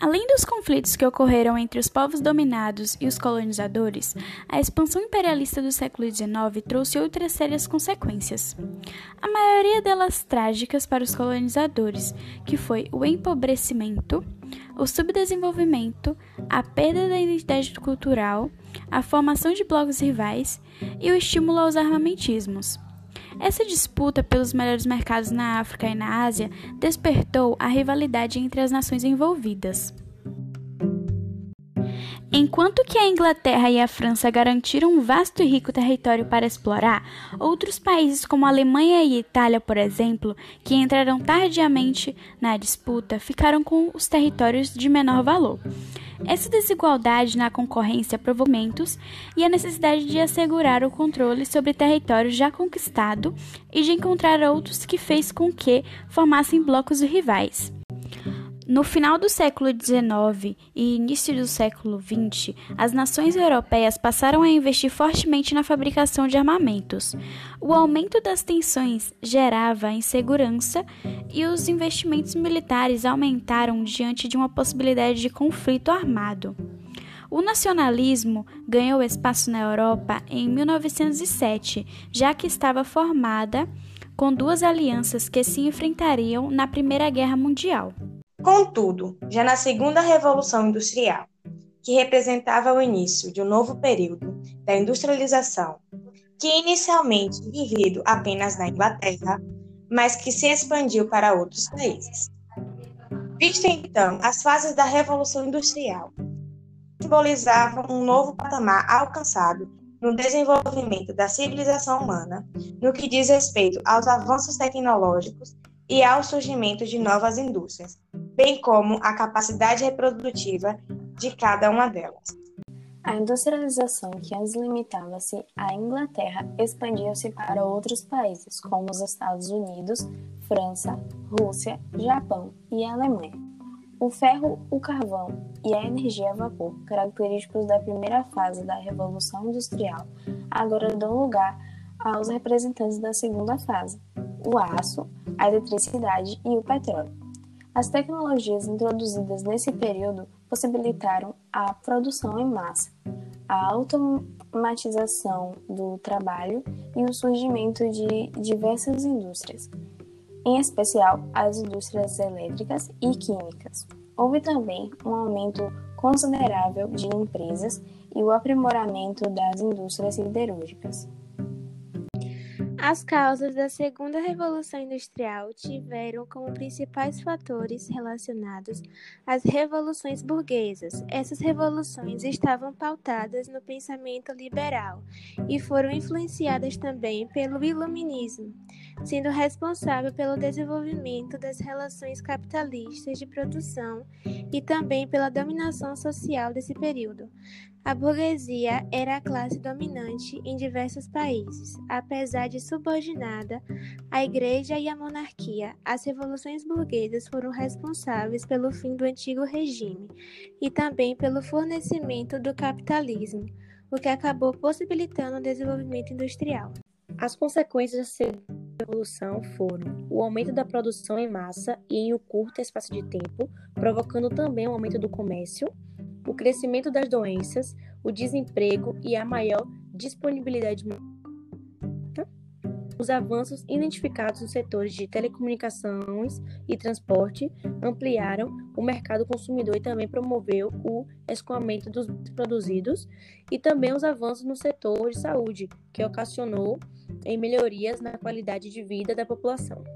Além dos conflitos que ocorreram entre os povos dominados e os colonizadores, a expansão imperialista do século XIX trouxe outras sérias consequências. A maioria delas trágicas para os colonizadores, que foi o empobrecimento, o subdesenvolvimento, a perda da identidade cultural, a formação de blocos rivais e o estímulo aos armamentismos. Essa disputa pelos melhores mercados na África e na Ásia despertou a rivalidade entre as nações envolvidas. Enquanto que a Inglaterra e a França garantiram um vasto e rico território para explorar, outros países como a Alemanha e a Itália, por exemplo, que entraram tardiamente na disputa, ficaram com os territórios de menor valor. Essa desigualdade na concorrência provocou e a necessidade de assegurar o controle sobre território já conquistado e de encontrar outros que fez com que formassem blocos rivais. No final do século XIX e início do século XX, as nações europeias passaram a investir fortemente na fabricação de armamentos. O aumento das tensões gerava insegurança e os investimentos militares aumentaram diante de uma possibilidade de conflito armado. O nacionalismo ganhou espaço na Europa em 1907, já que estava formada com duas alianças que se enfrentariam na Primeira Guerra Mundial. Contudo, já na Segunda Revolução Industrial, que representava o início de um novo período da industrialização, que inicialmente vivido apenas na Inglaterra, mas que se expandiu para outros países. Visto então as fases da Revolução Industrial, simbolizavam um novo patamar alcançado no desenvolvimento da civilização humana, no que diz respeito aos avanços tecnológicos e ao surgimento de novas indústrias, bem como a capacidade reprodutiva de cada uma delas. A industrialização, que antes limitava-se à Inglaterra, expandiu-se para outros países, como os Estados Unidos, França, Rússia, Japão e Alemanha. O ferro, o carvão e a energia a vapor, característicos da primeira fase da Revolução Industrial, agora dão lugar aos representantes da segunda fase, o aço, a eletricidade e o petróleo. As tecnologias introduzidas nesse período possibilitaram a produção em massa, a automatização do trabalho e o surgimento de diversas indústrias, em especial as indústrias elétricas e químicas. Houve também um aumento considerável de empresas e o aprimoramento das indústrias siderúrgicas. As causas da Segunda Revolução Industrial tiveram como principais fatores relacionados às revoluções burguesas. Essas revoluções estavam pautadas no pensamento liberal e foram influenciadas também pelo Iluminismo, sendo responsável pelo desenvolvimento das relações capitalistas de produção e também pela dominação social desse período. A burguesia era a classe dominante em diversos países. Apesar de subordinada à igreja e à monarquia, as revoluções burguesas foram responsáveis pelo fim do antigo regime e também pelo fornecimento do capitalismo, o que acabou possibilitando o desenvolvimento industrial. As consequências da revolução foram o aumento da produção em massa e em um curto espaço de tempo, provocando também o aumento do comércio, o crescimento das doenças, o desemprego e a maior disponibilidade os avanços identificados nos setores de telecomunicações e transporte ampliaram o mercado consumidor e também promoveu o escoamento dos produzidos e também os avanços no setor de saúde, que ocasionou em melhorias na qualidade de vida da população.